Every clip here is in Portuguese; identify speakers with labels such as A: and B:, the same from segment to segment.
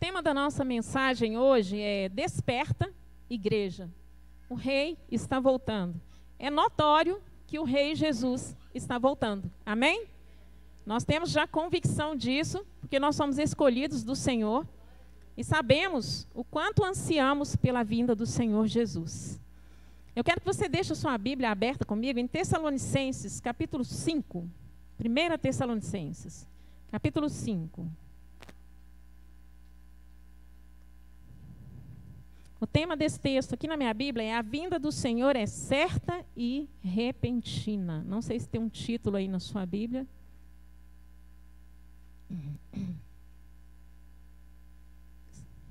A: tema da nossa mensagem hoje é Desperta, Igreja. O rei está voltando. É notório que o rei Jesus está voltando. Amém? Nós temos já convicção disso, porque nós somos escolhidos do Senhor e sabemos o quanto ansiamos pela vinda do Senhor Jesus. Eu quero que você deixe a sua Bíblia aberta comigo em Tessalonicenses, capítulo 5. 1 Tessalonicenses, capítulo 5. O tema desse texto aqui na minha Bíblia é A vinda do Senhor é certa e repentina. Não sei se tem um título aí na sua Bíblia.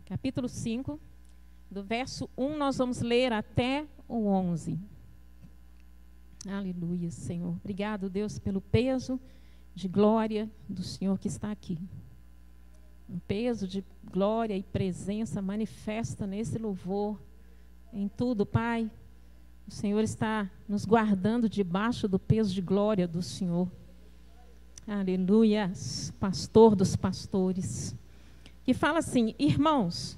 A: Capítulo 5, do verso 1, nós vamos ler até o 11. Aleluia, Senhor. Obrigado, Deus, pelo peso de glória do Senhor que está aqui um peso de glória e presença manifesta nesse louvor, em tudo, Pai. O Senhor está nos guardando debaixo do peso de glória do Senhor. Aleluia, pastor dos pastores. Que fala assim: irmãos,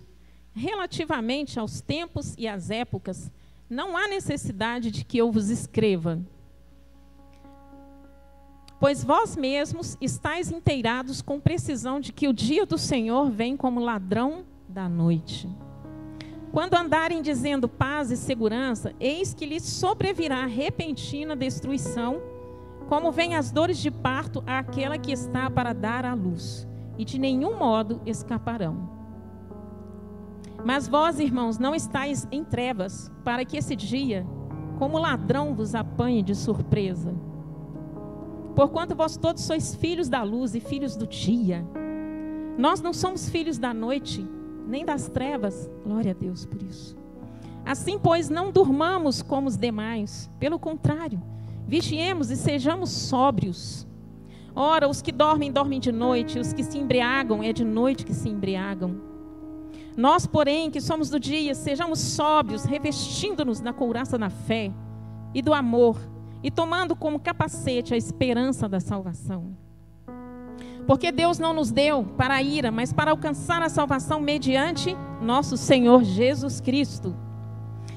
A: relativamente aos tempos e às épocas, não há necessidade de que eu vos escreva Pois vós mesmos estáis inteirados com precisão de que o dia do Senhor vem como ladrão da noite. Quando andarem dizendo paz e segurança, eis que lhes sobrevirá repentina destruição, como vem as dores de parto àquela que está para dar à luz, e de nenhum modo escaparão. Mas vós, irmãos, não estáis em trevas, para que esse dia, como ladrão, vos apanhe de surpresa. Porquanto vós todos sois filhos da luz e filhos do dia. Nós não somos filhos da noite, nem das trevas. Glória a Deus por isso. Assim, pois, não durmamos como os demais. Pelo contrário, vigiemos e sejamos sóbrios. Ora, os que dormem, dormem de noite, os que se embriagam, é de noite que se embriagam. Nós, porém, que somos do dia, sejamos sóbrios, revestindo-nos da couraça da fé e do amor e tomando como capacete a esperança da salvação. Porque Deus não nos deu para a ira, mas para alcançar a salvação mediante nosso Senhor Jesus Cristo,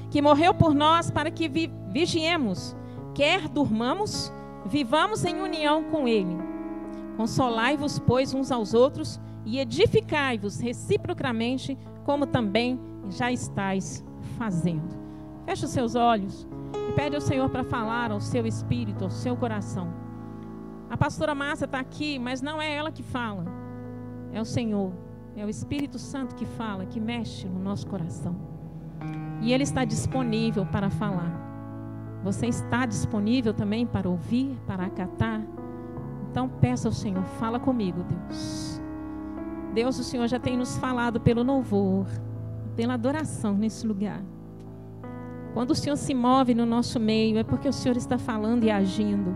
A: que morreu por nós para que vi vigiemos, quer durmamos, vivamos em união com Ele. Consolai-vos, pois, uns aos outros e edificai-vos reciprocamente, como também já estáis fazendo. Feche os seus olhos. E pede ao Senhor para falar ao seu espírito, ao seu coração. A pastora Márcia está aqui, mas não é ela que fala. É o Senhor. É o Espírito Santo que fala, que mexe no nosso coração. E Ele está disponível para falar. Você está disponível também para ouvir, para acatar? Então peça ao Senhor, fala comigo, Deus. Deus, o Senhor já tem nos falado pelo louvor, pela adoração nesse lugar. Quando o Senhor se move no nosso meio, é porque o Senhor está falando e agindo.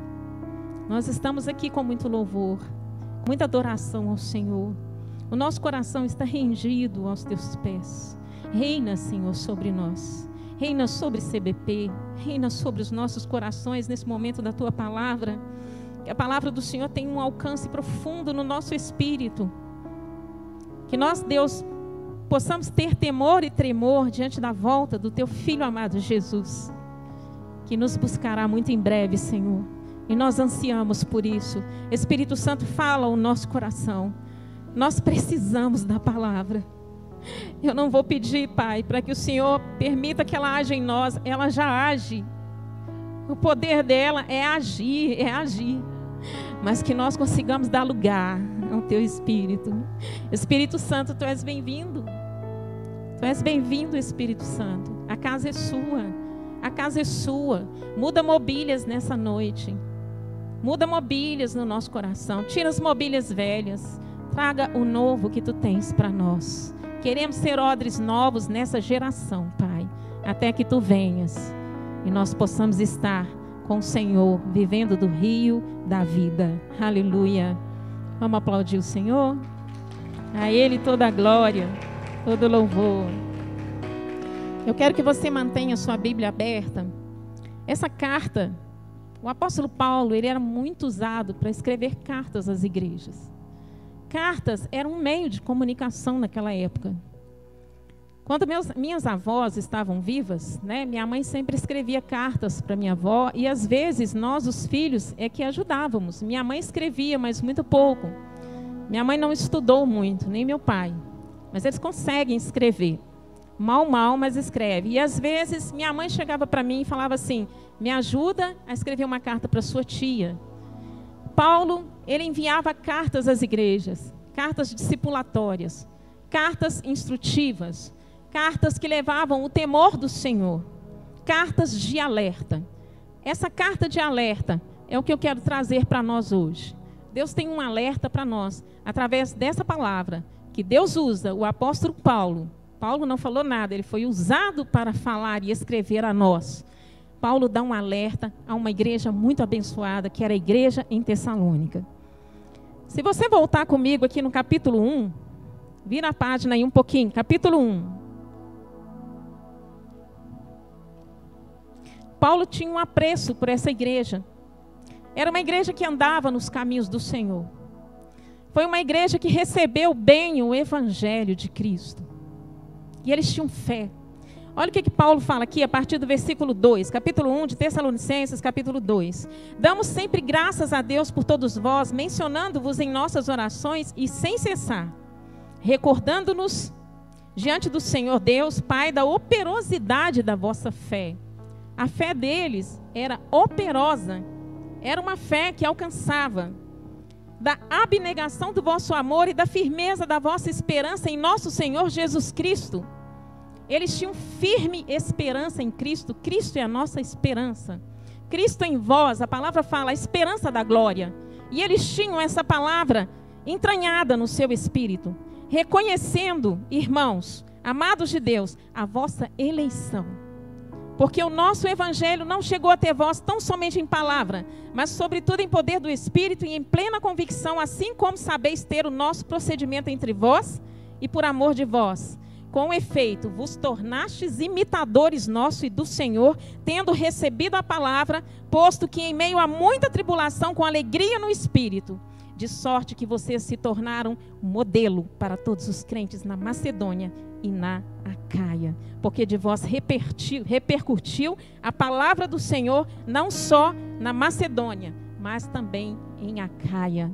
A: Nós estamos aqui com muito louvor, muita adoração ao Senhor. O nosso coração está rendido aos teus pés. Reina, Senhor, sobre nós. Reina sobre CBP. Reina sobre os nossos corações nesse momento da tua palavra. Que a palavra do Senhor tenha um alcance profundo no nosso espírito. Que nós, Deus, possamos ter temor e tremor diante da volta do teu filho amado Jesus, que nos buscará muito em breve, Senhor. E nós ansiamos por isso. Espírito Santo, fala o nosso coração. Nós precisamos da palavra. Eu não vou pedir, Pai, para que o Senhor permita que ela haja em nós, ela já age. O poder dela é agir, é agir. Mas que nós consigamos dar lugar ao teu Espírito. Espírito Santo, tu és bem-vindo. Tu és bem-vindo, Espírito Santo. A casa é sua. A casa é sua. Muda mobílias nessa noite. Muda mobílias no nosso coração. Tira as mobílias velhas. Traga o novo que tu tens para nós. Queremos ser odres novos nessa geração, Pai, até que tu venhas e nós possamos estar com o Senhor, vivendo do rio da vida. Aleluia. Vamos aplaudir o Senhor? A Ele toda a glória todo louvor. Eu quero que você mantenha sua Bíblia aberta. Essa carta, o apóstolo Paulo, ele era muito usado para escrever cartas às igrejas. cartas eram um meio de comunicação naquela época. Quando meus, minhas avós estavam vivas, né, minha mãe sempre escrevia cartas para minha avó e às vezes nós, os filhos, é que ajudávamos. Minha mãe escrevia, mas muito pouco. Minha mãe não estudou muito, nem meu pai, mas eles conseguem escrever. Mal, mal, mas escreve. E às vezes minha mãe chegava para mim e falava assim: me ajuda a escrever uma carta para sua tia. Paulo, ele enviava cartas às igrejas, cartas discipulatórias, cartas instrutivas cartas que levavam o temor do Senhor, cartas de alerta. Essa carta de alerta é o que eu quero trazer para nós hoje. Deus tem um alerta para nós através dessa palavra que Deus usa o apóstolo Paulo. Paulo não falou nada, ele foi usado para falar e escrever a nós. Paulo dá um alerta a uma igreja muito abençoada, que era a igreja em Tessalônica. Se você voltar comigo aqui no capítulo 1, vira a página aí um pouquinho, capítulo 1. Paulo tinha um apreço por essa igreja. Era uma igreja que andava nos caminhos do Senhor. Foi uma igreja que recebeu bem o evangelho de Cristo. E eles tinham fé. Olha o que, que Paulo fala aqui a partir do versículo 2, capítulo 1 de Tessalonicenses, capítulo 2. Damos sempre graças a Deus por todos vós, mencionando-vos em nossas orações e sem cessar, recordando-nos diante do Senhor Deus, Pai, da operosidade da vossa fé a fé deles era operosa, era uma fé que alcançava da abnegação do vosso amor e da firmeza da vossa esperança em nosso Senhor Jesus Cristo. Eles tinham firme esperança em Cristo, Cristo é a nossa esperança. Cristo em vós, a palavra fala, a esperança da glória. E eles tinham essa palavra entranhada no seu espírito, reconhecendo, irmãos, amados de Deus, a vossa eleição porque o nosso evangelho não chegou até vós tão somente em palavra, mas sobretudo em poder do Espírito e em plena convicção, assim como sabeis ter o nosso procedimento entre vós e por amor de vós. Com efeito, vos tornastes imitadores nosso e do Senhor, tendo recebido a palavra, posto que em meio a muita tribulação, com alegria no Espírito, de sorte que vocês se tornaram modelo para todos os crentes na Macedônia e na Acaia, porque de vós repercutiu, repercutiu a palavra do Senhor não só na Macedônia, mas também em Acaia.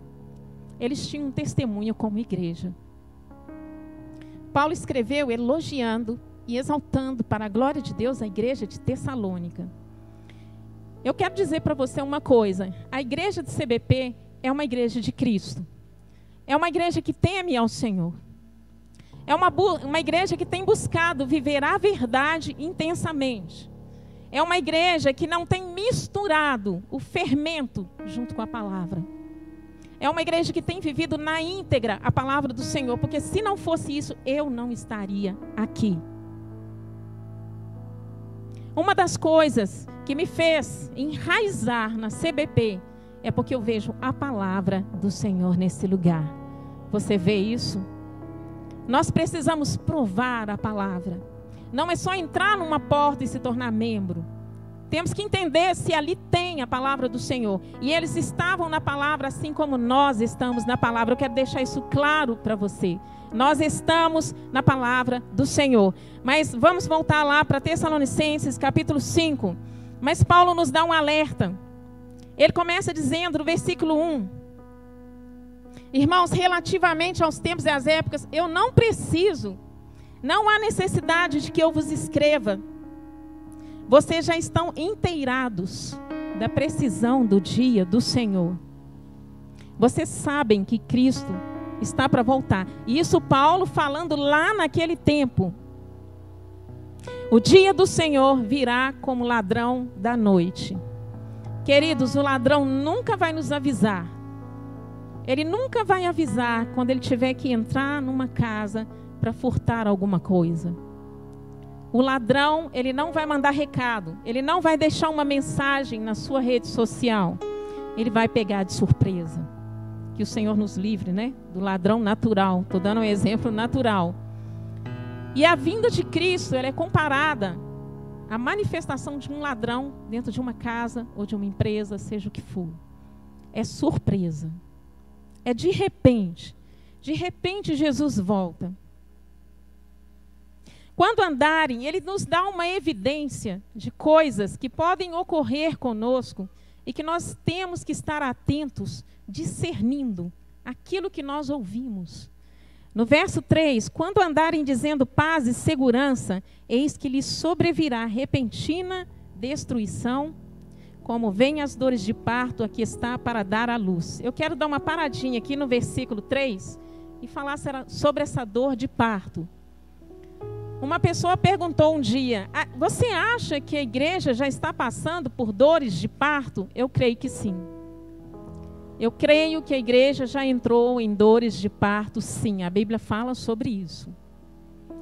A: Eles tinham um testemunho como igreja. Paulo escreveu elogiando e exaltando para a glória de Deus a igreja de Tessalônica. Eu quero dizer para você uma coisa: a igreja de CBP é uma igreja de Cristo. É uma igreja que teme ao Senhor. É uma, uma igreja que tem buscado viver a verdade intensamente. É uma igreja que não tem misturado o fermento junto com a palavra. É uma igreja que tem vivido na íntegra a palavra do Senhor, porque se não fosse isso, eu não estaria aqui. Uma das coisas que me fez enraizar na CBP é porque eu vejo a palavra do Senhor nesse lugar. Você vê isso? Nós precisamos provar a palavra. Não é só entrar numa porta e se tornar membro. Temos que entender se ali tem a palavra do Senhor. E eles estavam na palavra assim como nós estamos na palavra. Eu quero deixar isso claro para você. Nós estamos na palavra do Senhor. Mas vamos voltar lá para Tessalonicenses, capítulo 5. Mas Paulo nos dá um alerta. Ele começa dizendo no versículo 1: Irmãos, relativamente aos tempos e às épocas, eu não preciso, não há necessidade de que eu vos escreva. Vocês já estão inteirados da precisão do dia do Senhor. Vocês sabem que Cristo está para voltar. E isso Paulo falando lá naquele tempo. O dia do Senhor virá como ladrão da noite. Queridos, o ladrão nunca vai nos avisar ele nunca vai avisar quando ele tiver que entrar numa casa para furtar alguma coisa. O ladrão, ele não vai mandar recado, ele não vai deixar uma mensagem na sua rede social. Ele vai pegar de surpresa. Que o Senhor nos livre, né? Do ladrão natural. Estou dando um exemplo natural. E a vinda de Cristo, ela é comparada à manifestação de um ladrão dentro de uma casa ou de uma empresa, seja o que for. É surpresa. É de repente. de repente Jesus volta. Quando andarem, ele nos dá uma evidência de coisas que podem ocorrer conosco e que nós temos que estar atentos, discernindo aquilo que nós ouvimos. No verso 3, quando andarem dizendo paz e segurança, eis que lhes sobrevirá repentina destruição, como vem as dores de parto, aqui está para dar à luz. Eu quero dar uma paradinha aqui no versículo 3 e falar sobre essa dor de parto. Uma pessoa perguntou um dia: ah, Você acha que a igreja já está passando por dores de parto? Eu creio que sim. Eu creio que a igreja já entrou em dores de parto, sim. A Bíblia fala sobre isso.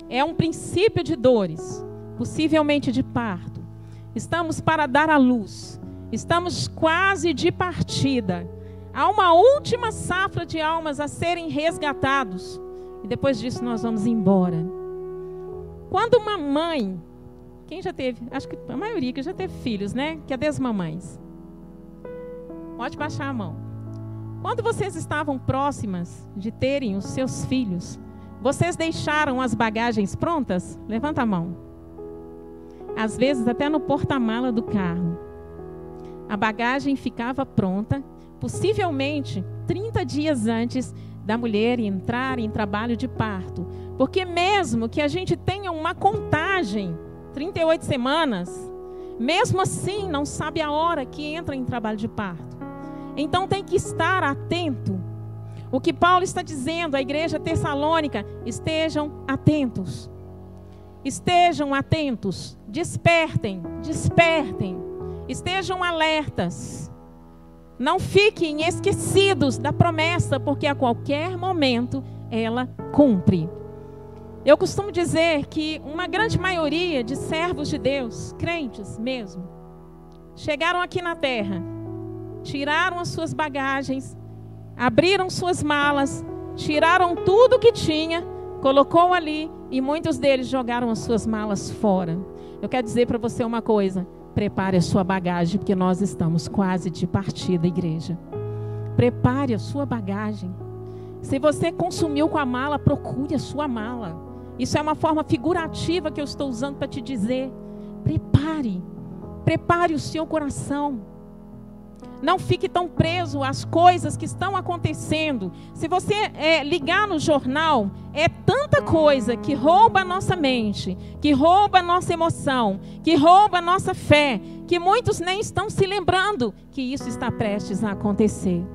A: É um princípio de dores, possivelmente de parto. Estamos para dar à luz. Estamos quase de partida. Há uma última safra de almas a serem resgatados. E depois disso nós vamos embora. Quando uma mãe, quem já teve, acho que a maioria que já teve filhos, né? Que é das mamães. Pode baixar a mão. Quando vocês estavam próximas de terem os seus filhos, vocês deixaram as bagagens prontas? Levanta a mão. Às vezes até no porta-mala do carro. A bagagem ficava pronta, possivelmente 30 dias antes da mulher entrar em trabalho de parto. Porque mesmo que a gente tenha uma contagem, 38 semanas, mesmo assim não sabe a hora que entra em trabalho de parto. Então tem que estar atento. O que Paulo está dizendo à igreja tessalônica, estejam atentos. Estejam atentos, despertem, despertem. Estejam alertas. Não fiquem esquecidos da promessa, porque a qualquer momento ela cumpre. Eu costumo dizer que uma grande maioria de servos de Deus, crentes mesmo, chegaram aqui na terra, tiraram as suas bagagens, abriram suas malas, tiraram tudo que tinha, colocou ali e muitos deles jogaram as suas malas fora. Eu quero dizer para você uma coisa: Prepare a sua bagagem, porque nós estamos quase de partida, igreja. Prepare a sua bagagem. Se você consumiu com a mala, procure a sua mala. Isso é uma forma figurativa que eu estou usando para te dizer. Prepare. Prepare o seu coração. Não fique tão preso às coisas que estão acontecendo. Se você é, ligar no jornal, é tanta coisa que rouba a nossa mente, que rouba a nossa emoção, que rouba a nossa fé, que muitos nem estão se lembrando que isso está prestes a acontecer.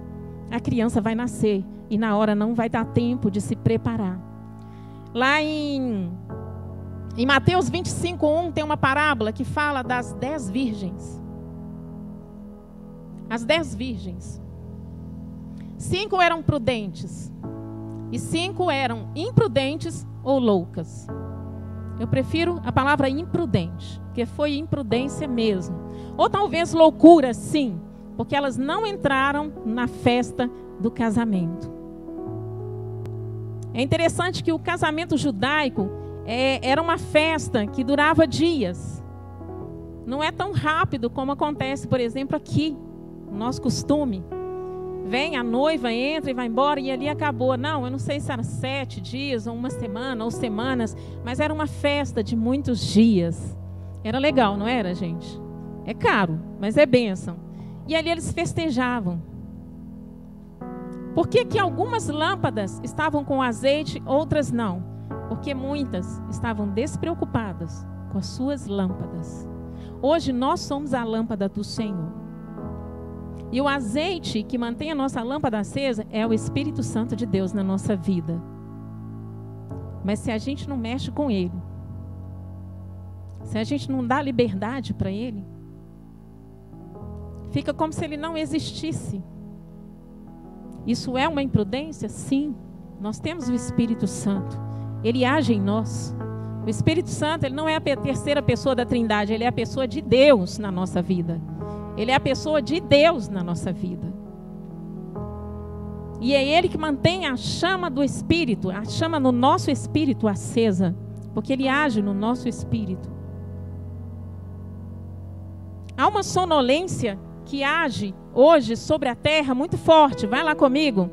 A: A criança vai nascer e na hora não vai dar tempo de se preparar. Lá em, em Mateus 25, 1 tem uma parábola que fala das dez virgens as dez virgens. Cinco eram prudentes e cinco eram imprudentes ou loucas. Eu prefiro a palavra imprudente, porque foi imprudência mesmo. Ou talvez loucura, sim, porque elas não entraram na festa do casamento. É interessante que o casamento judaico é, era uma festa que durava dias. Não é tão rápido como acontece, por exemplo, aqui nosso costume. Vem a noiva, entra e vai embora e ali acabou. Não, eu não sei se era sete dias, ou uma semana, ou semanas, mas era uma festa de muitos dias. Era legal, não era, gente? É caro, mas é bênção. E ali eles festejavam. Por que, que algumas lâmpadas estavam com azeite, outras não? Porque muitas estavam despreocupadas com as suas lâmpadas. Hoje nós somos a lâmpada do Senhor. E o azeite que mantém a nossa lâmpada acesa é o Espírito Santo de Deus na nossa vida. Mas se a gente não mexe com ele, se a gente não dá liberdade para ele, fica como se ele não existisse. Isso é uma imprudência? Sim. Nós temos o Espírito Santo. Ele age em nós. O Espírito Santo, ele não é a terceira pessoa da Trindade, ele é a pessoa de Deus na nossa vida. Ele é a pessoa de Deus na nossa vida. E é Ele que mantém a chama do Espírito, a chama no nosso espírito acesa, porque Ele age no nosso espírito. Há uma sonolência que age hoje sobre a terra muito forte. Vai lá comigo.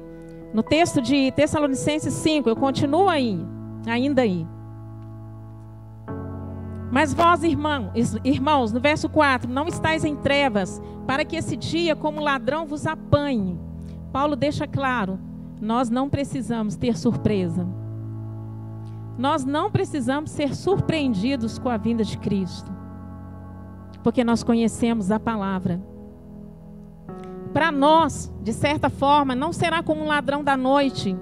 A: No texto de Tessalonicenses 5, eu continuo aí, ainda aí. Mas vós, irmão, irmãos, no verso 4, não estáis em trevas, para que esse dia, como ladrão, vos apanhe. Paulo deixa claro: nós não precisamos ter surpresa. Nós não precisamos ser surpreendidos com a vinda de Cristo, porque nós conhecemos a palavra. Para nós, de certa forma, não será como um ladrão da noite,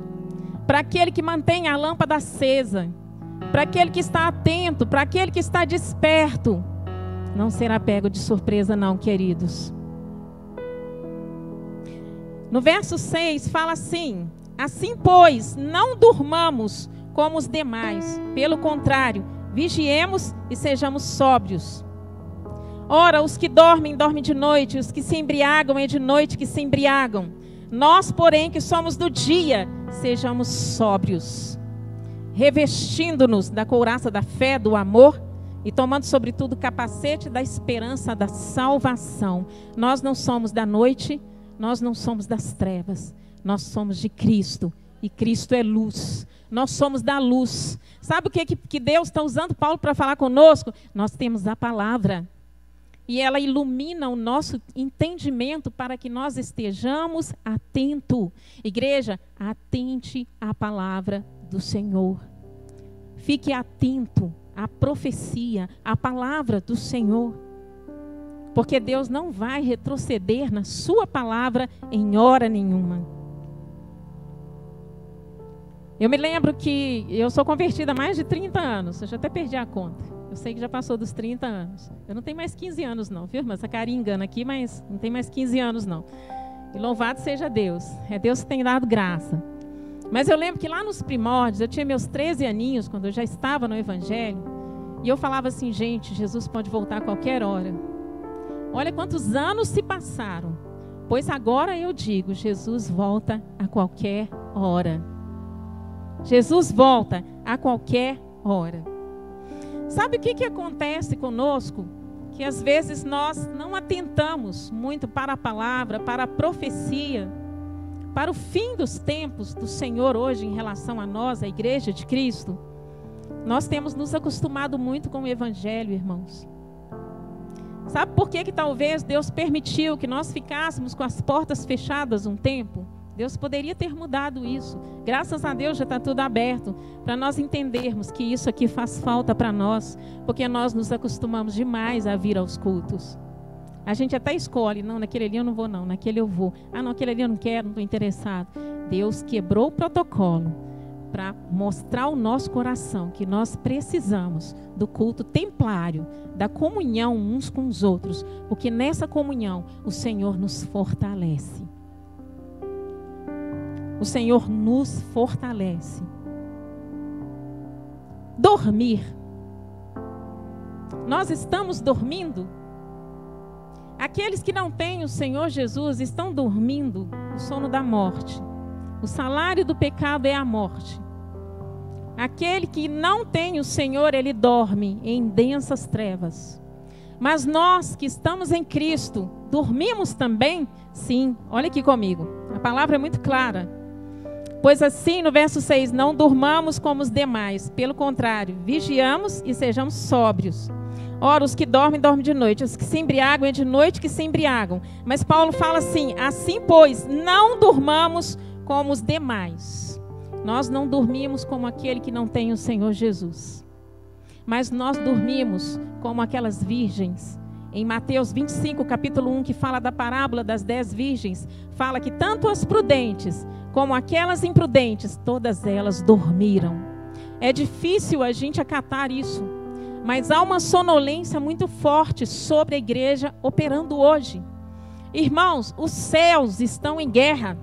A: para aquele que mantém a lâmpada acesa para aquele que está atento, para aquele que está desperto, não será pego de surpresa, não, queridos. No verso 6 fala assim: Assim, pois, não durmamos como os demais, pelo contrário, vigiemos e sejamos sóbrios. Ora, os que dormem, dormem de noite, os que se embriagam, é de noite que se embriagam. Nós, porém, que somos do dia, sejamos sóbrios revestindo-nos da couraça da fé, do amor e tomando sobretudo o capacete da esperança da salvação. Nós não somos da noite, nós não somos das trevas, nós somos de Cristo e Cristo é luz. Nós somos da luz. Sabe o que, que Deus está usando Paulo para falar conosco? Nós temos a palavra. E ela ilumina o nosso entendimento para que nós estejamos atentos. Igreja, atente à palavra do Senhor. Fique atento à profecia, à palavra do Senhor. Porque Deus não vai retroceder na sua palavra em hora nenhuma. Eu me lembro que eu sou convertida há mais de 30 anos, eu já até perdi a conta. Eu sei que já passou dos 30 anos. Eu não tenho mais 15 anos, não, viu, irmã? Essa carinha engana aqui, mas não tem mais 15 anos, não. E louvado seja Deus. É Deus que tem dado graça. Mas eu lembro que lá nos primórdios, eu tinha meus 13 aninhos, quando eu já estava no Evangelho, e eu falava assim, gente, Jesus pode voltar a qualquer hora. Olha quantos anos se passaram. Pois agora eu digo, Jesus volta a qualquer hora. Jesus volta a qualquer hora. Sabe o que, que acontece conosco? Que às vezes nós não atentamos muito para a palavra, para a profecia para o fim dos tempos do Senhor hoje em relação a nós, a igreja de Cristo, nós temos nos acostumado muito com o evangelho, irmãos. Sabe por que que talvez Deus permitiu que nós ficássemos com as portas fechadas um tempo? Deus poderia ter mudado isso. Graças a Deus já está tudo aberto para nós entendermos que isso aqui faz falta para nós, porque nós nos acostumamos demais a vir aos cultos. A gente até escolhe, não, naquele ali eu não vou, não, naquele eu vou. Ah, não, aquele ali eu não quero, não estou interessado. Deus quebrou o protocolo para mostrar ao nosso coração que nós precisamos do culto templário, da comunhão uns com os outros, porque nessa comunhão o Senhor nos fortalece. O Senhor nos fortalece. Dormir. Nós estamos dormindo Aqueles que não têm o Senhor Jesus estão dormindo o sono da morte. O salário do pecado é a morte. Aquele que não tem o Senhor, ele dorme em densas trevas. Mas nós que estamos em Cristo, dormimos também? Sim, olha aqui comigo. A palavra é muito clara. Pois assim, no verso 6, não durmamos como os demais, pelo contrário, vigiamos e sejamos sóbrios. Ora, os que dormem, dormem de noite. Os que se embriagam, é de noite que se embriagam. Mas Paulo fala assim: assim, pois, não durmamos como os demais. Nós não dormimos como aquele que não tem o Senhor Jesus. Mas nós dormimos como aquelas virgens. Em Mateus 25, capítulo 1, que fala da parábola das dez virgens, fala que tanto as prudentes como aquelas imprudentes, todas elas dormiram. É difícil a gente acatar isso. Mas há uma sonolência muito forte sobre a igreja operando hoje. Irmãos, os céus estão em guerra.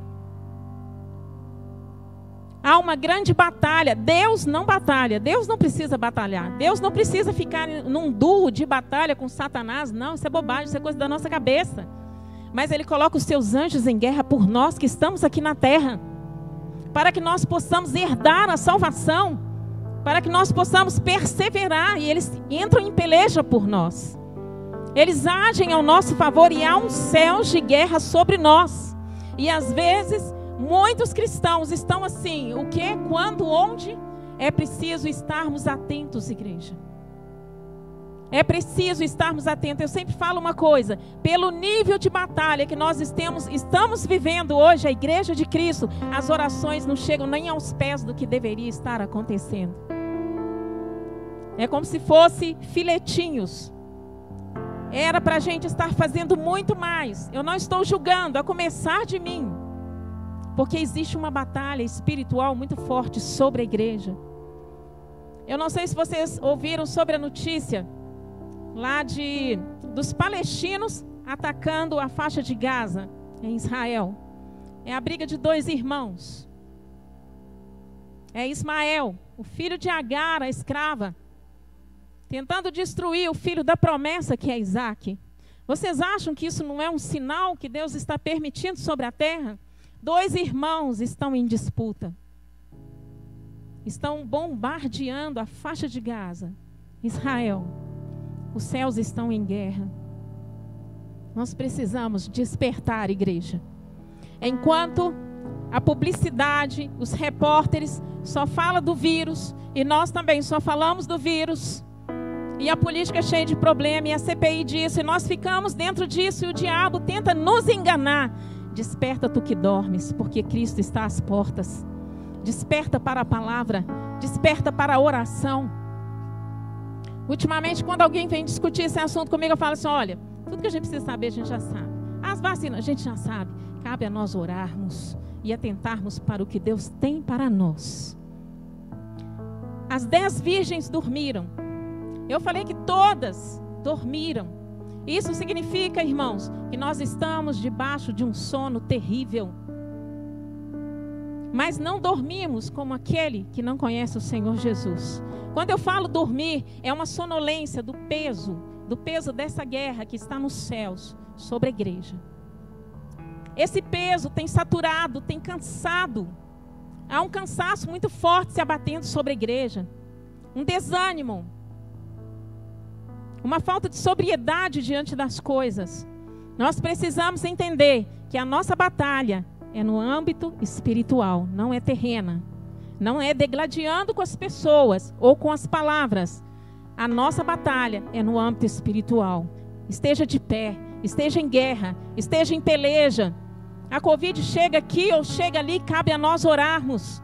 A: Há uma grande batalha. Deus não batalha. Deus não precisa batalhar. Deus não precisa ficar num duo de batalha com Satanás. Não, isso é bobagem, isso é coisa da nossa cabeça. Mas Ele coloca os seus anjos em guerra por nós que estamos aqui na terra. Para que nós possamos herdar a salvação para que nós possamos perseverar e eles entram em peleja por nós. Eles agem ao nosso favor e há um céu de guerra sobre nós. E às vezes Muitos cristãos estão assim, o que, quando, onde? É preciso estarmos atentos, igreja. É preciso estarmos atentos. Eu sempre falo uma coisa: pelo nível de batalha que nós estamos, estamos vivendo hoje, a Igreja de Cristo, as orações não chegam nem aos pés do que deveria estar acontecendo. É como se fosse filetinhos. Era para a gente estar fazendo muito mais. Eu não estou julgando, a começar de mim. Porque existe uma batalha espiritual muito forte sobre a igreja. Eu não sei se vocês ouviram sobre a notícia lá de dos palestinos atacando a faixa de Gaza em Israel. É a briga de dois irmãos. É Ismael, o filho de Agar, a escrava, tentando destruir o filho da promessa que é Isaac. Vocês acham que isso não é um sinal que Deus está permitindo sobre a terra? Dois irmãos estão em disputa. Estão bombardeando a faixa de Gaza. Israel os céus estão em guerra. Nós precisamos despertar, igreja. Enquanto a publicidade, os repórteres só falam do vírus e nós também só falamos do vírus. E a política é cheia de problema e a CPI disso e nós ficamos dentro disso e o diabo tenta nos enganar. Desperta tu que dormes, porque Cristo está às portas. Desperta para a palavra, desperta para a oração. Ultimamente, quando alguém vem discutir esse assunto comigo, eu falo assim: olha, tudo que a gente precisa saber, a gente já sabe. As vacinas, a gente já sabe. Cabe a nós orarmos e atentarmos para o que Deus tem para nós. As dez virgens dormiram. Eu falei que todas dormiram. Isso significa, irmãos, que nós estamos debaixo de um sono terrível. Mas não dormimos como aquele que não conhece o Senhor Jesus. Quando eu falo dormir, é uma sonolência do peso, do peso dessa guerra que está nos céus sobre a igreja. Esse peso tem saturado, tem cansado. Há um cansaço muito forte se abatendo sobre a igreja. Um desânimo. Uma falta de sobriedade diante das coisas. Nós precisamos entender que a nossa batalha é no âmbito espiritual, não é terrena. Não é degladiando com as pessoas ou com as palavras. A nossa batalha é no âmbito espiritual. Esteja de pé, esteja em guerra, esteja em peleja. A Covid chega aqui ou chega ali, cabe a nós orarmos.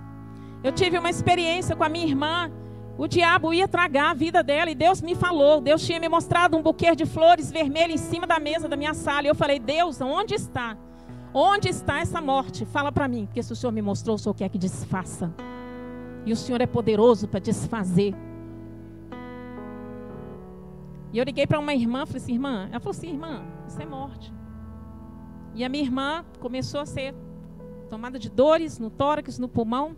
A: Eu tive uma experiência com a minha irmã. O diabo ia tragar a vida dela e Deus me falou. Deus tinha me mostrado um buquê de flores vermelhas em cima da mesa da minha sala. E eu falei: Deus, onde está? Onde está essa morte? Fala para mim, porque se o Senhor me mostrou, o Senhor quer que desfaça. E o Senhor é poderoso para desfazer. E eu liguei para uma irmã, falei assim, irmã, ela falou assim, irmã, isso é morte. E a minha irmã começou a ser tomada de dores no tórax, no pulmão.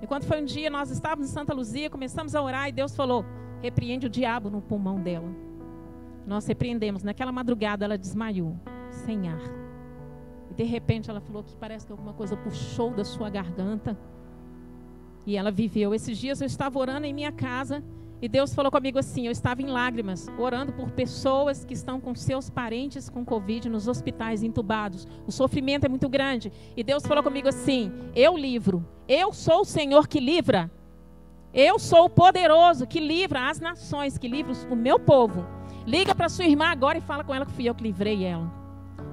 A: E quando foi um dia, nós estávamos em Santa Luzia, começamos a orar e Deus falou: repreende o diabo no pulmão dela. Nós repreendemos. Naquela madrugada ela desmaiou, sem ar. E de repente ela falou que parece que alguma coisa puxou da sua garganta. E ela viveu. Esses dias eu estava orando em minha casa e Deus falou comigo assim: eu estava em lágrimas, orando por pessoas que estão com seus parentes com Covid nos hospitais entubados. O sofrimento é muito grande. E Deus falou comigo assim: eu livro. Eu sou o Senhor que livra. Eu sou o poderoso que livra as nações, que livra o meu povo. Liga para sua irmã agora e fala com ela que fui eu que livrei ela.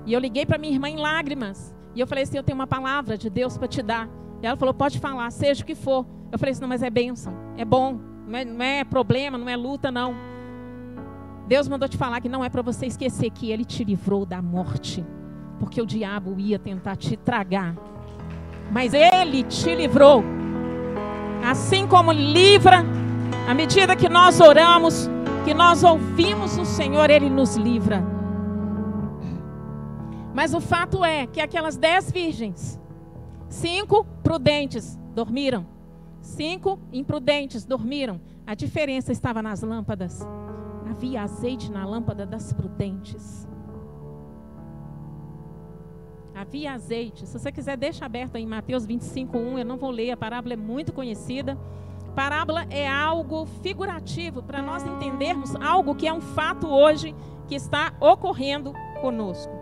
A: E eu liguei para minha irmã em lágrimas. E eu falei assim: eu tenho uma palavra de Deus para te dar. E ela falou: pode falar, seja o que for. Eu falei assim: não, mas é bênção, é bom, não é, não é problema, não é luta, não. Deus mandou te falar que não é para você esquecer que Ele te livrou da morte, porque o diabo ia tentar te tragar, mas Ele te livrou. Assim como livra, à medida que nós oramos, que nós ouvimos o Senhor, Ele nos livra. Mas o fato é que aquelas dez virgens, Cinco prudentes dormiram. Cinco imprudentes dormiram. A diferença estava nas lâmpadas. Havia azeite na lâmpada das prudentes. Havia azeite. Se você quiser, deixa aberto em Mateus 25, 1. Eu não vou ler, a parábola é muito conhecida. Parábola é algo figurativo para nós entendermos algo que é um fato hoje que está ocorrendo conosco.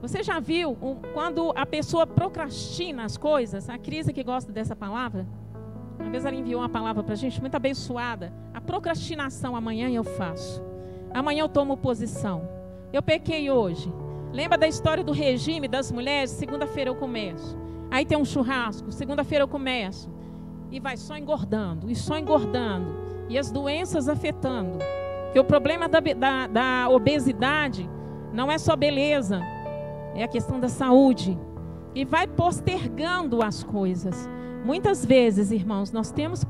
A: Você já viu um, quando a pessoa procrastina as coisas? A Cris que gosta dessa palavra. Uma vez ela enviou uma palavra para a gente muito abençoada. A procrastinação, amanhã eu faço. Amanhã eu tomo posição. Eu pequei hoje. Lembra da história do regime das mulheres? Segunda-feira eu começo. Aí tem um churrasco. Segunda-feira eu começo. E vai só engordando, e só engordando. E as doenças afetando. Porque o problema da, da, da obesidade não é só beleza, é a questão da saúde. E vai postergando as coisas. Muitas vezes, irmãos, nós temos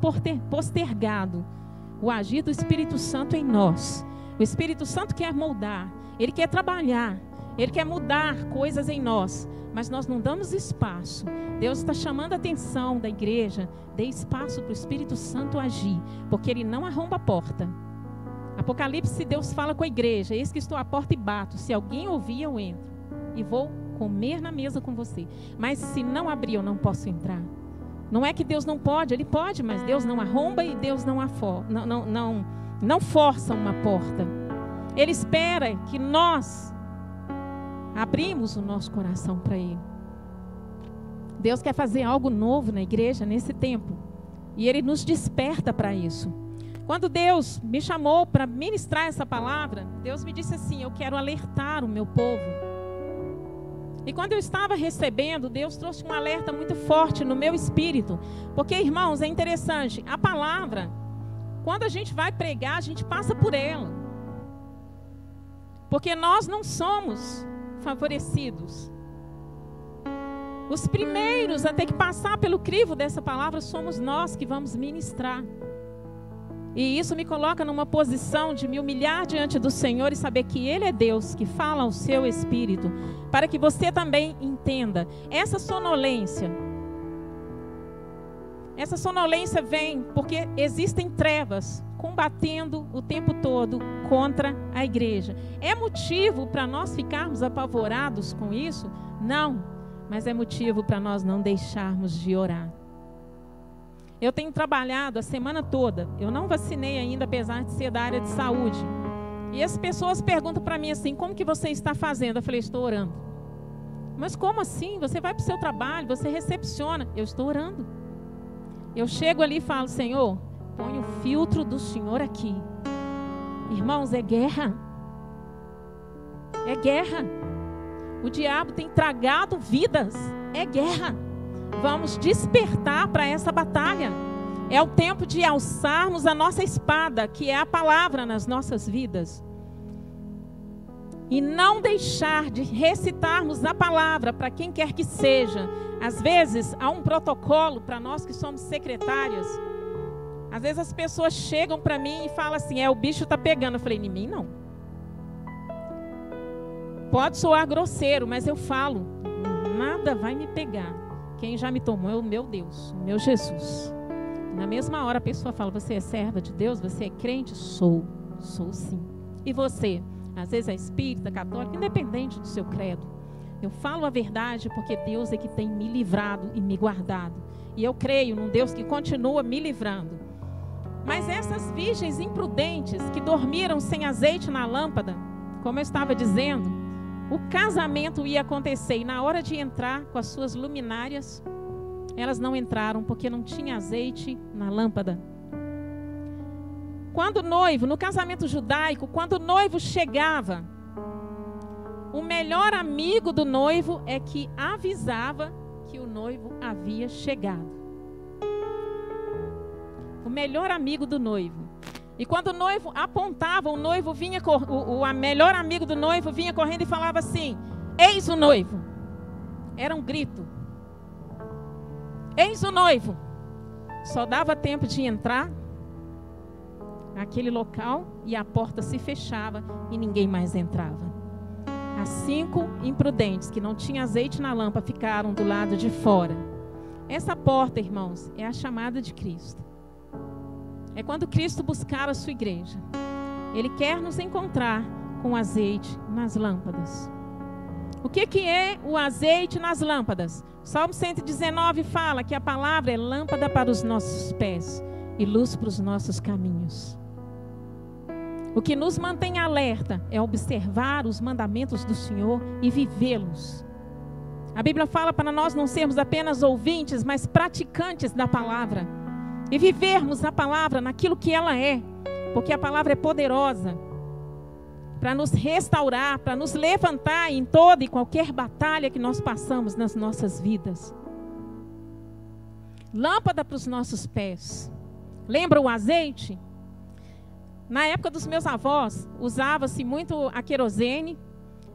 A: postergado o agir do Espírito Santo em nós. O Espírito Santo quer moldar, ele quer trabalhar, ele quer mudar coisas em nós, mas nós não damos espaço. Deus está chamando a atenção da igreja, dê espaço para o Espírito Santo agir, porque ele não arromba a porta. Apocalipse, Deus fala com a igreja: Eis que estou à porta e bato. Se alguém ouvir, eu entro e vou comer na mesa com você. Mas se não abrir, eu não posso entrar. Não é que Deus não pode, Ele pode, mas Deus não arromba e Deus não, não, não, não, não força uma porta. Ele espera que nós abrimos o nosso coração para Ele. Deus quer fazer algo novo na igreja nesse tempo. E Ele nos desperta para isso. Quando Deus me chamou para ministrar essa palavra, Deus me disse assim: Eu quero alertar o meu povo. E quando eu estava recebendo, Deus trouxe um alerta muito forte no meu espírito. Porque, irmãos, é interessante, a palavra, quando a gente vai pregar, a gente passa por ela. Porque nós não somos favorecidos. Os primeiros a ter que passar pelo crivo dessa palavra somos nós que vamos ministrar. E isso me coloca numa posição de me humilhar diante do Senhor e saber que Ele é Deus que fala ao seu espírito, para que você também entenda essa sonolência. Essa sonolência vem porque existem trevas combatendo o tempo todo contra a igreja. É motivo para nós ficarmos apavorados com isso? Não, mas é motivo para nós não deixarmos de orar. Eu tenho trabalhado a semana toda. Eu não vacinei ainda, apesar de ser da área de saúde. E as pessoas perguntam para mim assim: como que você está fazendo? Eu falei: estou orando. Mas como assim? Você vai para o seu trabalho, você recepciona. Eu estou orando. Eu chego ali e falo: Senhor, põe o filtro do Senhor aqui. Irmãos, é guerra. É guerra. O diabo tem tragado vidas. É guerra. Vamos despertar para essa batalha. É o tempo de alçarmos a nossa espada, que é a palavra nas nossas vidas. E não deixar de recitarmos a palavra para quem quer que seja. Às vezes há um protocolo para nós que somos secretárias. Às vezes as pessoas chegam para mim e falam assim: é, o bicho está pegando. Eu falei: em mim não. Pode soar grosseiro, mas eu falo: nada vai me pegar. Quem já me tomou é o meu Deus, o meu Jesus. Na mesma hora a pessoa fala: Você é serva de Deus? Você é crente? Sou, sou sim. E você? Às vezes é espírita, católica, independente do seu credo. Eu falo a verdade porque Deus é que tem me livrado e me guardado. E eu creio num Deus que continua me livrando. Mas essas virgens imprudentes que dormiram sem azeite na lâmpada, como eu estava dizendo, o casamento ia acontecer e na hora de entrar com as suas luminárias, elas não entraram porque não tinha azeite na lâmpada. Quando o noivo, no casamento judaico, quando o noivo chegava, o melhor amigo do noivo é que avisava que o noivo havia chegado. O melhor amigo do noivo. E quando o noivo apontava, o noivo vinha, o, o melhor amigo do noivo vinha correndo e falava assim: Eis o noivo. Era um grito. Eis o noivo. Só dava tempo de entrar naquele local e a porta se fechava e ninguém mais entrava. As cinco imprudentes que não tinham azeite na lâmpada ficaram do lado de fora. Essa porta, irmãos, é a chamada de Cristo. É quando Cristo buscar a sua igreja. Ele quer nos encontrar com azeite nas lâmpadas. O que, que é o azeite nas lâmpadas? O Salmo 119 fala que a palavra é lâmpada para os nossos pés e luz para os nossos caminhos. O que nos mantém alerta é observar os mandamentos do Senhor e vivê-los. A Bíblia fala para nós não sermos apenas ouvintes, mas praticantes da palavra. E vivermos a palavra naquilo que ela é, porque a palavra é poderosa para nos restaurar, para nos levantar em toda e qualquer batalha que nós passamos nas nossas vidas. Lâmpada para os nossos pés. Lembra o azeite? Na época dos meus avós, usava-se muito a querosene,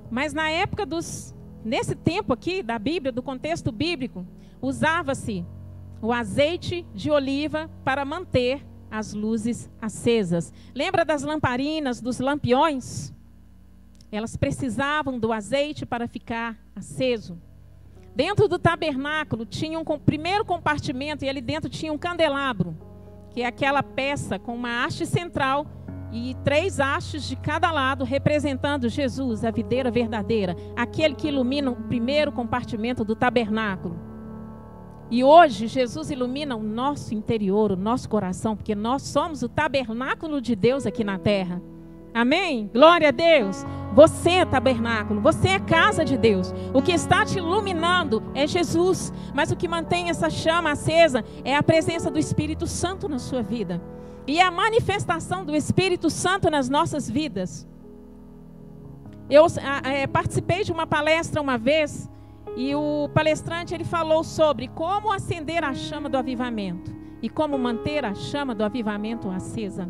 A: mas na época dos nesse tempo aqui da Bíblia, do contexto bíblico, usava-se o azeite de oliva para manter as luzes acesas. Lembra das lamparinas, dos lampiões? Elas precisavam do azeite para ficar aceso. Dentro do tabernáculo tinha um primeiro compartimento e ali dentro tinha um candelabro, que é aquela peça com uma haste central e três hastes de cada lado, representando Jesus, a videira verdadeira, aquele que ilumina o primeiro compartimento do tabernáculo. E hoje Jesus ilumina o nosso interior, o nosso coração, porque nós somos o tabernáculo de Deus aqui na terra. Amém? Glória a Deus. Você é tabernáculo, você é casa de Deus. O que está te iluminando é Jesus, mas o que mantém essa chama acesa é a presença do Espírito Santo na sua vida e a manifestação do Espírito Santo nas nossas vidas. Eu é, participei de uma palestra uma vez e o palestrante ele falou sobre como acender a chama do avivamento e como manter a chama do avivamento acesa.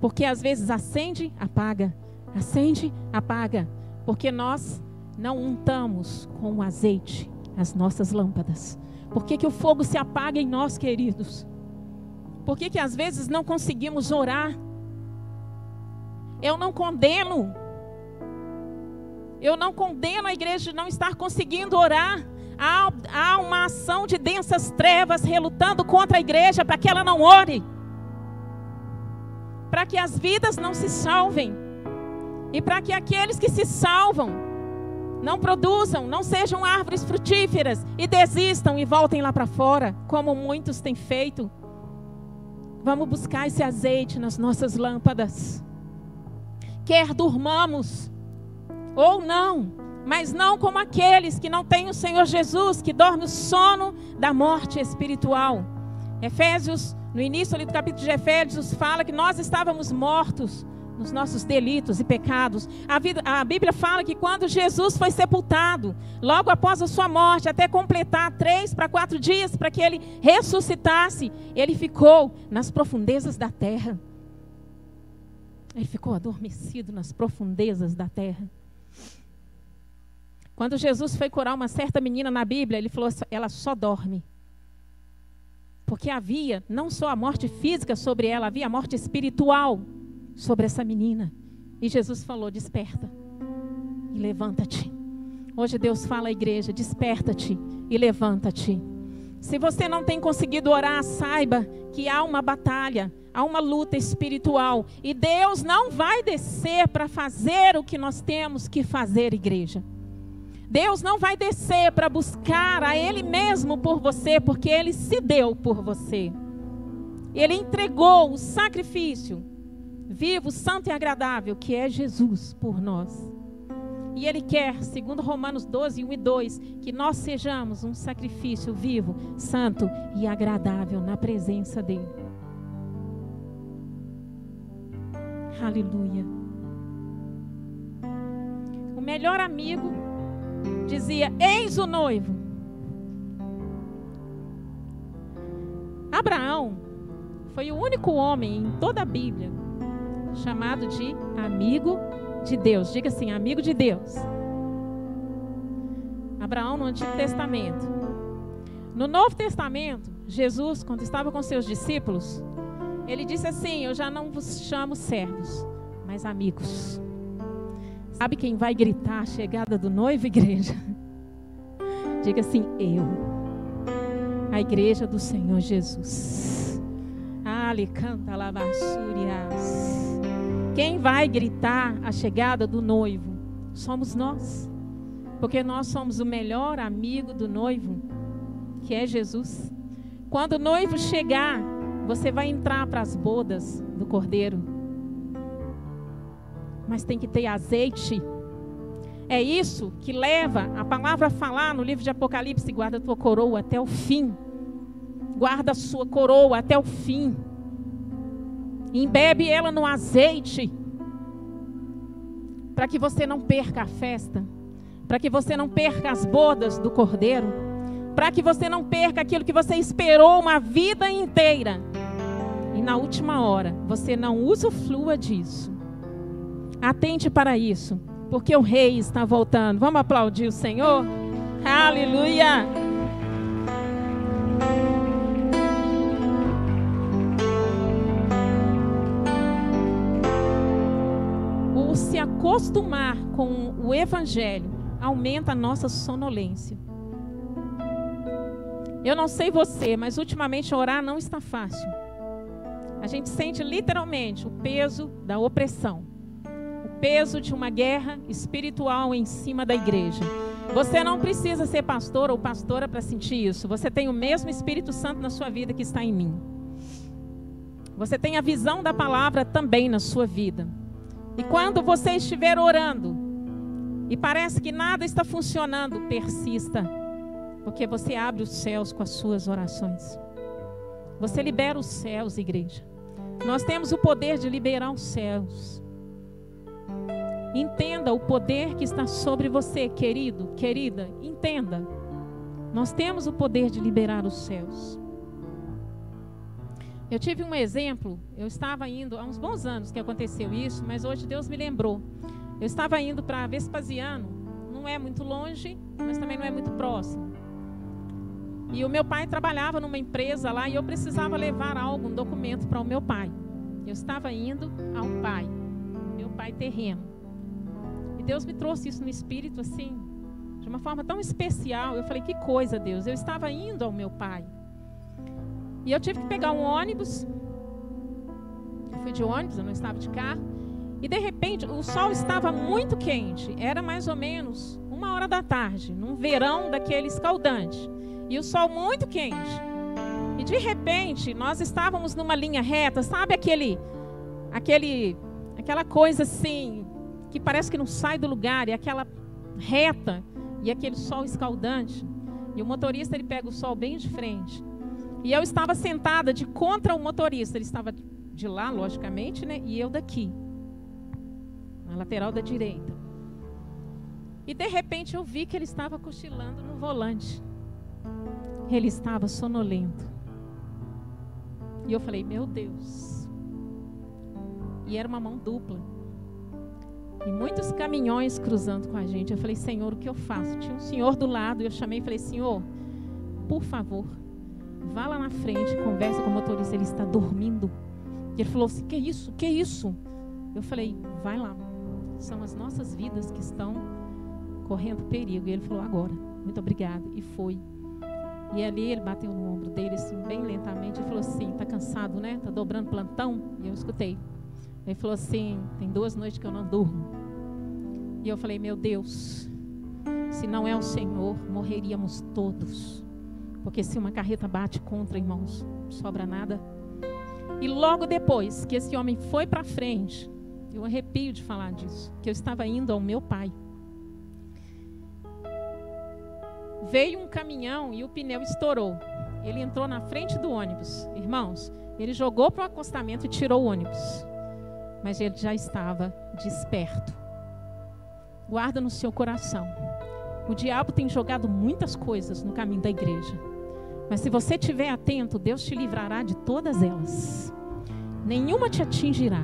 A: Porque às vezes acende, apaga, acende, apaga, porque nós não untamos com azeite as nossas lâmpadas. Por que, que o fogo se apaga em nós, queridos? Por que, que às vezes não conseguimos orar? Eu não condeno. Eu não condeno a igreja de não estar conseguindo orar. Há, há uma ação de densas trevas relutando contra a igreja para que ela não ore. Para que as vidas não se salvem. E para que aqueles que se salvam não produzam, não sejam árvores frutíferas e desistam e voltem lá para fora, como muitos têm feito. Vamos buscar esse azeite nas nossas lâmpadas. Quer durmamos ou não, mas não como aqueles que não têm o Senhor Jesus, que dorme o sono da morte espiritual. Efésios, no início ali do capítulo de Efésios, fala que nós estávamos mortos nos nossos delitos e pecados. A, vida, a, Bíblia fala que quando Jesus foi sepultado, logo após a sua morte, até completar três para quatro dias para que ele ressuscitasse, ele ficou nas profundezas da terra. Ele ficou adormecido nas profundezas da terra. Quando Jesus foi curar uma certa menina na Bíblia, ele falou: ela só dorme. Porque havia não só a morte física sobre ela, havia a morte espiritual sobre essa menina. E Jesus falou: Desperta e levanta-te. Hoje Deus fala à igreja: Desperta-te e levanta-te. Se você não tem conseguido orar, saiba que há uma batalha, há uma luta espiritual. E Deus não vai descer para fazer o que nós temos que fazer, igreja. Deus não vai descer para buscar a Ele mesmo por você, porque Ele se deu por você. Ele entregou o sacrifício vivo, santo e agradável, que é Jesus por nós. E Ele quer, segundo Romanos 12, 1 e 2, que nós sejamos um sacrifício vivo, santo e agradável na presença dEle. Aleluia. O melhor amigo dizia: Eis o noivo. Abraão foi o único homem em toda a Bíblia chamado de amigo de Deus. Diga assim, amigo de Deus. Abraão no Antigo Testamento. No Novo Testamento, Jesus, quando estava com seus discípulos, ele disse assim: Eu já não vos chamo servos, mas amigos. Sabe quem vai gritar a chegada do noivo, igreja? Diga assim: Eu. A igreja do Senhor Jesus. Ali canta labassúrias. Quem vai gritar a chegada do noivo? Somos nós. Porque nós somos o melhor amigo do noivo, que é Jesus. Quando o noivo chegar, você vai entrar para as bodas do cordeiro. Mas tem que ter azeite. É isso que leva a palavra a falar no livro de Apocalipse: guarda a tua coroa até o fim. Guarda a sua coroa até o fim. Embebe ela no azeite. Para que você não perca a festa. Para que você não perca as bodas do cordeiro. Para que você não perca aquilo que você esperou uma vida inteira. E na última hora, você não usufrua disso. Atente para isso porque o rei está voltando. Vamos aplaudir o Senhor? Aleluia! O se acostumar com o evangelho aumenta a nossa sonolência. Eu não sei você, mas ultimamente orar não está fácil. A gente sente literalmente o peso da opressão peso de uma guerra espiritual em cima da igreja. Você não precisa ser pastor ou pastora para sentir isso. Você tem o mesmo Espírito Santo na sua vida que está em mim. Você tem a visão da palavra também na sua vida. E quando você estiver orando e parece que nada está funcionando, persista, porque você abre os céus com as suas orações. Você libera os céus, igreja. Nós temos o poder de liberar os céus. Entenda o poder que está sobre você, querido, querida. Entenda. Nós temos o poder de liberar os céus. Eu tive um exemplo, eu estava indo, há uns bons anos que aconteceu isso, mas hoje Deus me lembrou. Eu estava indo para Vespasiano, não é muito longe, mas também não é muito próximo. E o meu pai trabalhava numa empresa lá e eu precisava levar algo, um documento para o meu pai. Eu estava indo ao pai, meu pai terreno. Deus me trouxe isso no espírito assim, de uma forma tão especial. Eu falei: que coisa, Deus. Eu estava indo ao meu pai. E eu tive que pegar um ônibus. Eu fui de ônibus, eu não estava de carro. E de repente o sol estava muito quente. Era mais ou menos uma hora da tarde, num verão daquele escaldante. E o sol muito quente. E de repente nós estávamos numa linha reta, sabe aquele, aquele, aquela coisa assim que parece que não sai do lugar, e aquela reta, e aquele sol escaldante. E o motorista ele pega o sol bem de frente. E eu estava sentada de contra o motorista, ele estava de lá, logicamente, né? E eu daqui, na lateral da direita. E de repente eu vi que ele estava cochilando no volante. Ele estava sonolento. E eu falei, meu Deus. E era uma mão dupla. E muitos caminhões cruzando com a gente. Eu falei, Senhor, o que eu faço? Tinha um senhor do lado, eu chamei e falei, Senhor, por favor, vá lá na frente, conversa com o motorista, ele está dormindo. E ele falou assim: Que isso? Que isso? Eu falei: Vai lá. São as nossas vidas que estão correndo perigo. E ele falou: Agora. Muito obrigada. E foi. E ali ele bateu no ombro dele, assim, bem lentamente, e falou assim: Tá cansado, né? Tá dobrando plantão? E eu escutei. Ele falou assim: tem duas noites que eu não durmo. E eu falei: meu Deus, se não é o Senhor, morreríamos todos. Porque se uma carreta bate contra, irmãos, sobra nada. E logo depois que esse homem foi para frente, eu arrepio de falar disso, que eu estava indo ao meu pai. Veio um caminhão e o pneu estourou. Ele entrou na frente do ônibus. Irmãos, ele jogou para o acostamento e tirou o ônibus mas ele já estava desperto. Guarda no seu coração. O diabo tem jogado muitas coisas no caminho da igreja. Mas se você estiver atento, Deus te livrará de todas elas. Nenhuma te atingirá.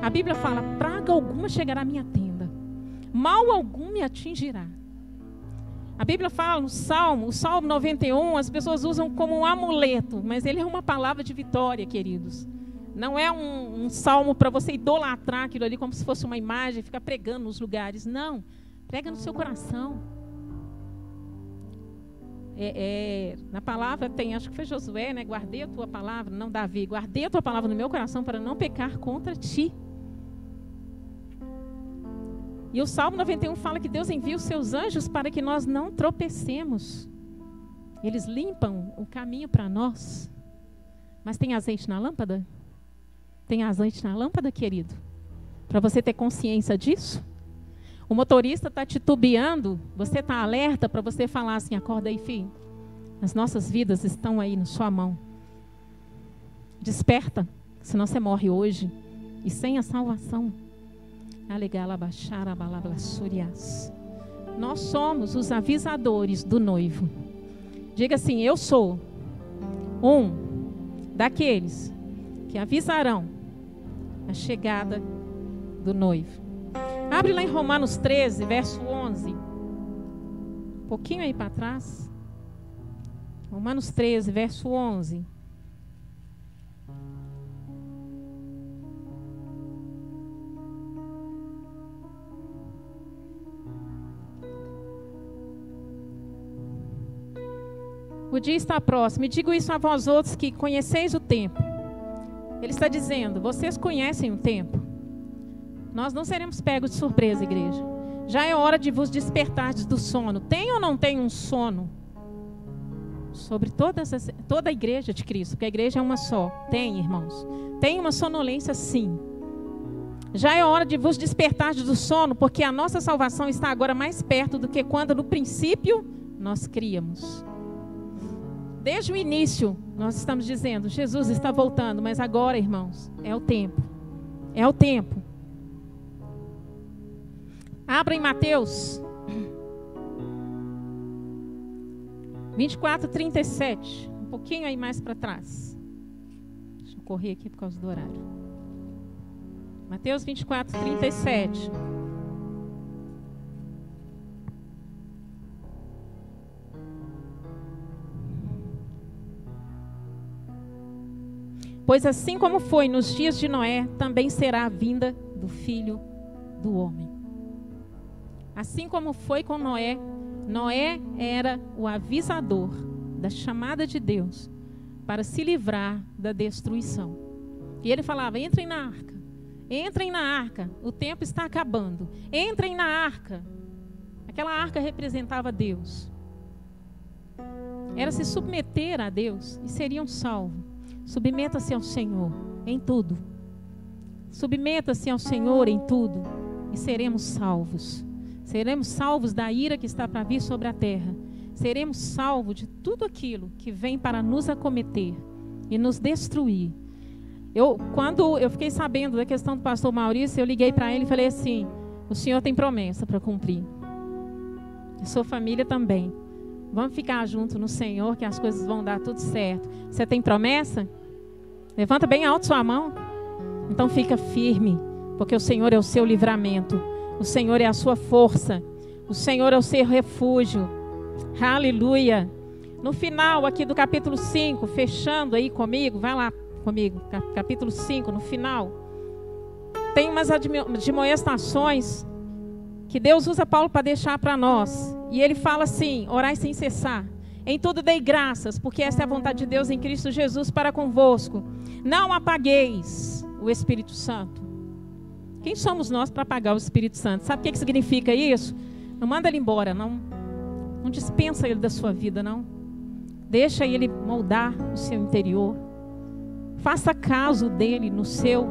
A: A Bíblia fala: praga alguma chegará à minha tenda, mal algum me atingirá. A Bíblia fala no Salmo, o Salmo 91, as pessoas usam como um amuleto, mas ele é uma palavra de vitória, queridos. Não é um, um salmo para você idolatrar aquilo ali como se fosse uma imagem, ficar pregando nos lugares. Não. Prega no seu coração. É, é, na palavra tem, acho que foi Josué, né? Guardei a tua palavra, não Davi, guardei a tua palavra no meu coração para não pecar contra ti. E o Salmo 91 fala que Deus envia os seus anjos para que nós não tropecemos. Eles limpam o caminho para nós. Mas tem azeite na lâmpada? Tem azeite na lâmpada, querido? Para você ter consciência disso? O motorista está titubeando, você está alerta para você falar assim: acorda aí, filho. As nossas vidas estão aí na sua mão. Desperta, senão você morre hoje e sem a salvação. Nós somos os avisadores do noivo. Diga assim: Eu sou um daqueles que avisarão a chegada do noivo. Abre lá em Romanos 13, verso 11. Um pouquinho aí para trás. Romanos 13, verso 11. O dia está próximo. E digo isso a vós outros que conheceis o tempo. Ele está dizendo: vocês conhecem o tempo. Nós não seremos pegos de surpresa, igreja. Já é hora de vos despertar do sono. Tem ou não tem um sono? Sobre todas as, toda a igreja de Cristo, porque a igreja é uma só. Tem, irmãos. Tem uma sonolência, sim. Já é hora de vos despertar do sono, porque a nossa salvação está agora mais perto do que quando no princípio nós criamos. Desde o início, nós estamos dizendo: Jesus está voltando, mas agora, irmãos, é o tempo. É o tempo. Abra em Mateus 24, 37. Um pouquinho aí mais para trás. Deixa eu correr aqui por causa do horário. Mateus 24, 37. Pois assim como foi nos dias de Noé, também será a vinda do filho do homem. Assim como foi com Noé, Noé era o avisador da chamada de Deus para se livrar da destruição. E ele falava: entrem na arca, entrem na arca, o tempo está acabando, entrem na arca. Aquela arca representava Deus. Era se submeter a Deus e seriam salvos. Submeta-se ao Senhor em tudo. Submeta-se ao Senhor em tudo e seremos salvos. Seremos salvos da ira que está para vir sobre a terra. Seremos salvos de tudo aquilo que vem para nos acometer e nos destruir. Eu, quando eu fiquei sabendo da questão do pastor Maurício, eu liguei para ele e falei assim: o senhor tem promessa para cumprir. E sua família também. Vamos ficar junto no Senhor que as coisas vão dar tudo certo. Você tem promessa? Levanta bem alto sua mão. Então fica firme, porque o Senhor é o seu livramento. O Senhor é a sua força. O Senhor é o seu refúgio. Aleluia. No final aqui do capítulo 5, fechando aí comigo, vai lá comigo, capítulo 5, no final. Tem umas admoestações que Deus usa Paulo para deixar para nós. E ele fala assim: orai sem cessar. Em tudo dei graças, porque esta é a vontade de Deus em Cristo Jesus para convosco. Não apagueis o Espírito Santo. Quem somos nós para apagar o Espírito Santo? Sabe o que, que significa isso? Não manda ele embora, não. Não dispensa ele da sua vida, não. Deixa ele moldar o seu interior. Faça caso dele no seu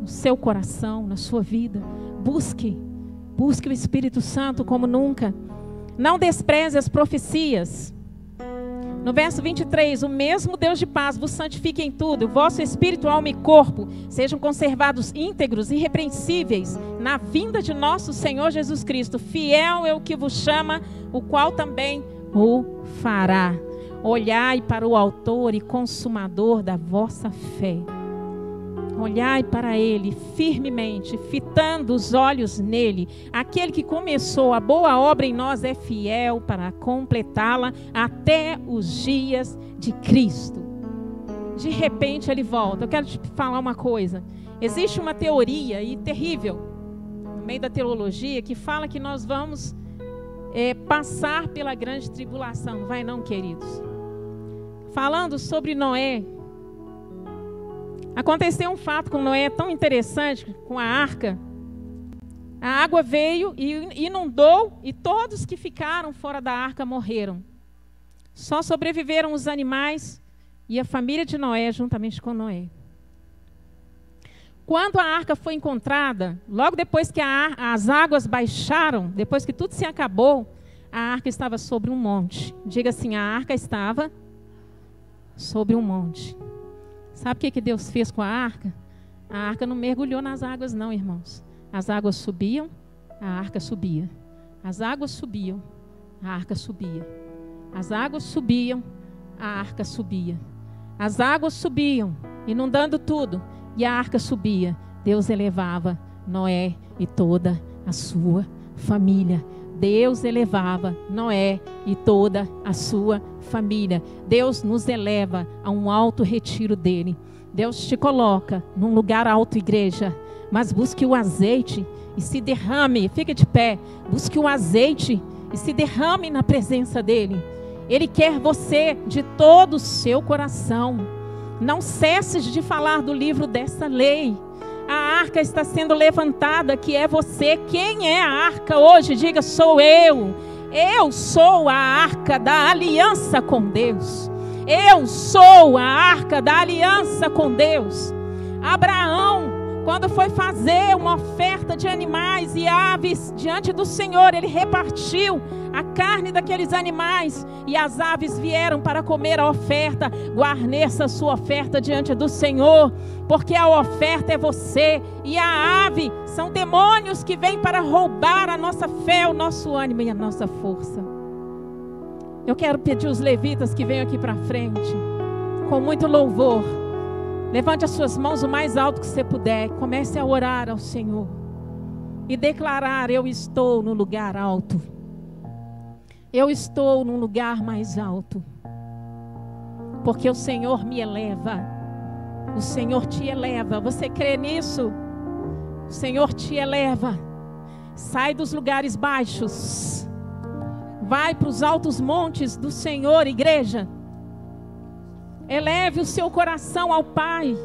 A: no seu coração, na sua vida. Busque, busque o Espírito Santo como nunca. Não despreze as profecias. No verso 23, o mesmo Deus de paz vos santifique em tudo, o vosso espírito, alma e corpo sejam conservados íntegros e irrepreensíveis na vinda de nosso Senhor Jesus Cristo. Fiel é o que vos chama, o qual também o fará. Olhai para o autor e consumador da vossa fé Olhai para ele firmemente, fitando os olhos nele. Aquele que começou a boa obra em nós é fiel para completá-la até os dias de Cristo. De repente ele volta. Eu quero te falar uma coisa. Existe uma teoria e terrível no meio da teologia que fala que nós vamos é, passar pela grande tribulação. Vai não, queridos. Falando sobre Noé, Aconteceu um fato com Noé tão interessante com a arca. A água veio e inundou e todos que ficaram fora da arca morreram. Só sobreviveram os animais e a família de Noé juntamente com Noé. quando a arca foi encontrada, logo depois que a, as águas baixaram, depois que tudo se acabou, a arca estava sobre um monte. Diga assim: a arca estava sobre um monte. Sabe o que, que Deus fez com a arca? A arca não mergulhou nas águas, não, irmãos. As águas subiam, a arca subia. As águas subiam, a arca subia. As águas subiam, a arca subia. As águas subiam, inundando tudo e a arca subia, Deus elevava Noé e toda a sua família. Deus elevava Noé e toda a sua família. Deus nos eleva a um alto retiro dele. Deus te coloca num lugar alto, igreja. Mas busque o azeite e se derrame. Fique de pé. Busque o azeite e se derrame na presença dele. Ele quer você de todo o seu coração. Não cesses de falar do livro dessa lei. A arca está sendo levantada, que é você. Quem é a arca hoje? Diga, sou eu. Eu sou a arca da aliança com Deus. Eu sou a arca da aliança com Deus. Abraão quando foi fazer uma oferta de animais e aves diante do Senhor, ele repartiu a carne daqueles animais e as aves vieram para comer a oferta. Guarneça a sua oferta diante do Senhor, porque a oferta é você e a ave são demônios que vêm para roubar a nossa fé, o nosso ânimo e a nossa força. Eu quero pedir os levitas que venham aqui para frente, com muito louvor. Levante as suas mãos o mais alto que você puder. Comece a orar ao Senhor. E declarar: Eu estou no lugar alto. Eu estou num lugar mais alto. Porque o Senhor me eleva. O Senhor te eleva. Você crê nisso? O Senhor te eleva. Sai dos lugares baixos. Vai para os altos montes do Senhor, igreja. Eleve o seu coração ao Pai.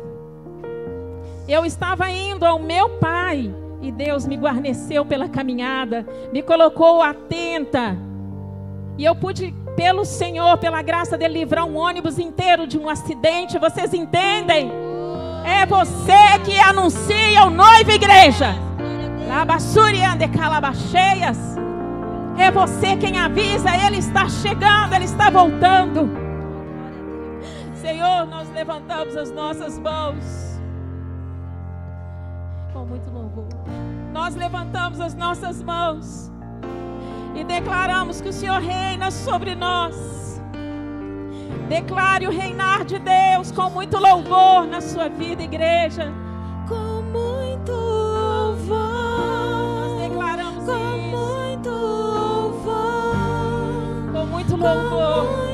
A: Eu estava indo ao meu Pai e Deus me guarneceu pela caminhada, me colocou atenta. E eu pude, pelo Senhor, pela graça dele, livrar um ônibus inteiro de um acidente. Vocês entendem? É você que anuncia o noivo, igreja. Labassuriande calabacheias. É você quem avisa, ele está chegando, ele está voltando. Senhor, nós levantamos as nossas mãos. Com muito louvor. Nós levantamos as nossas mãos. E declaramos que o Senhor reina sobre nós. Declare o reinar de Deus com muito louvor na sua vida, igreja.
B: Com muito louvor.
A: Nós declaramos
B: com
A: isso.
B: muito louvor.
A: Com muito louvor.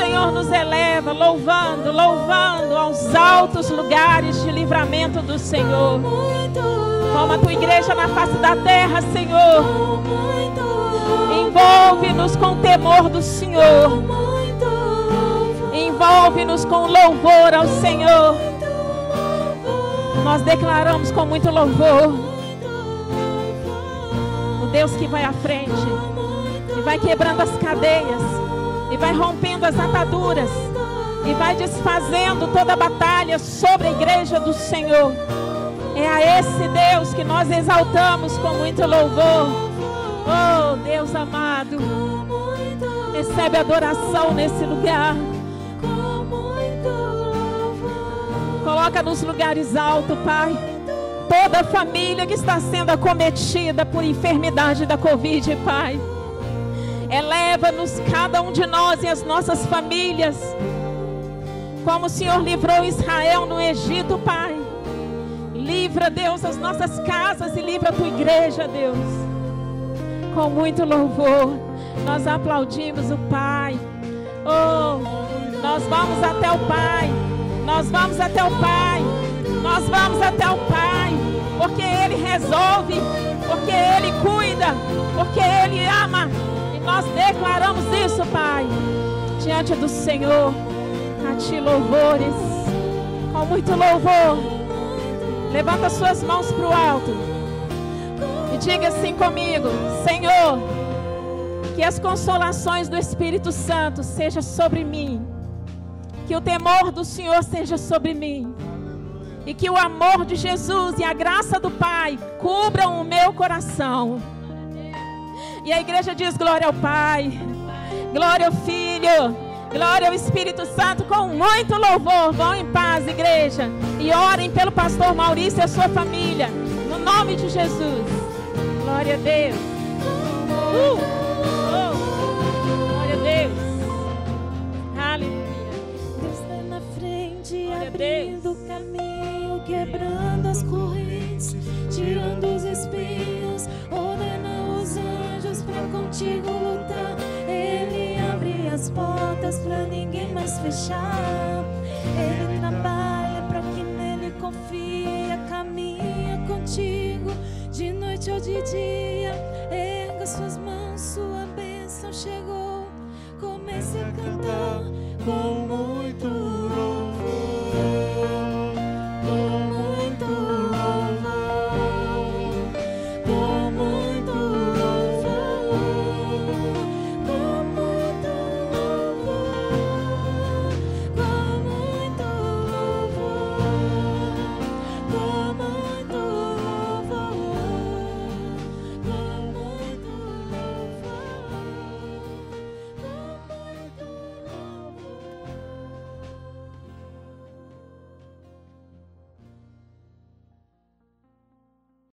A: Senhor nos eleva, louvando, louvando aos altos lugares de livramento do Senhor. Como a tua igreja na face da terra, Senhor. Envolve-nos com o temor do Senhor. Envolve-nos com louvor ao Senhor. Nós declaramos com muito louvor o Deus que vai à frente e vai quebrando as cadeias e vai rompendo as ataduras e vai desfazendo toda a batalha sobre a igreja do Senhor. É a esse Deus que nós exaltamos com muito louvor. Oh, Deus amado, recebe adoração nesse lugar. Coloca nos lugares altos, Pai. Toda a família que está sendo acometida por enfermidade da Covid, Pai. Eleva-nos, cada um de nós e as nossas famílias. Como o Senhor livrou Israel no Egito, Pai. Livra, Deus, as nossas casas e livra a tua igreja, Deus. Com muito louvor, nós aplaudimos o Pai. Oh, nós vamos até o Pai. Nós vamos até o Pai. Nós vamos até o Pai. Porque Ele resolve. Porque Ele cuida. Porque Ele ama. Nós declaramos isso, Pai. Diante do Senhor. A Ti louvores. Com muito louvor. Levanta suas mãos para o alto. E diga assim comigo: Senhor, que as consolações do Espírito Santo sejam sobre mim. Que o temor do Senhor seja sobre mim. E que o amor de Jesus e a graça do Pai cubram o meu coração. E a igreja diz: glória ao Pai, glória ao Filho, glória ao Espírito Santo, com muito louvor. Vão em paz, igreja, e orem pelo pastor Maurício e a sua família, no nome de Jesus. Glória a Deus. Uh! Oh! Glória a Deus. Aleluia.
B: Deus está na frente,
A: Glória a
B: abrindo o caminho, quebrando as correntes, tirando os espinhos, os contigo lutar. Ele abre as portas pra ninguém mais fechar. Ele trabalha pra quem nele confia, caminha contigo de noite ou de dia. Erga suas mãos, sua bênção chegou. Comece a cantar com muito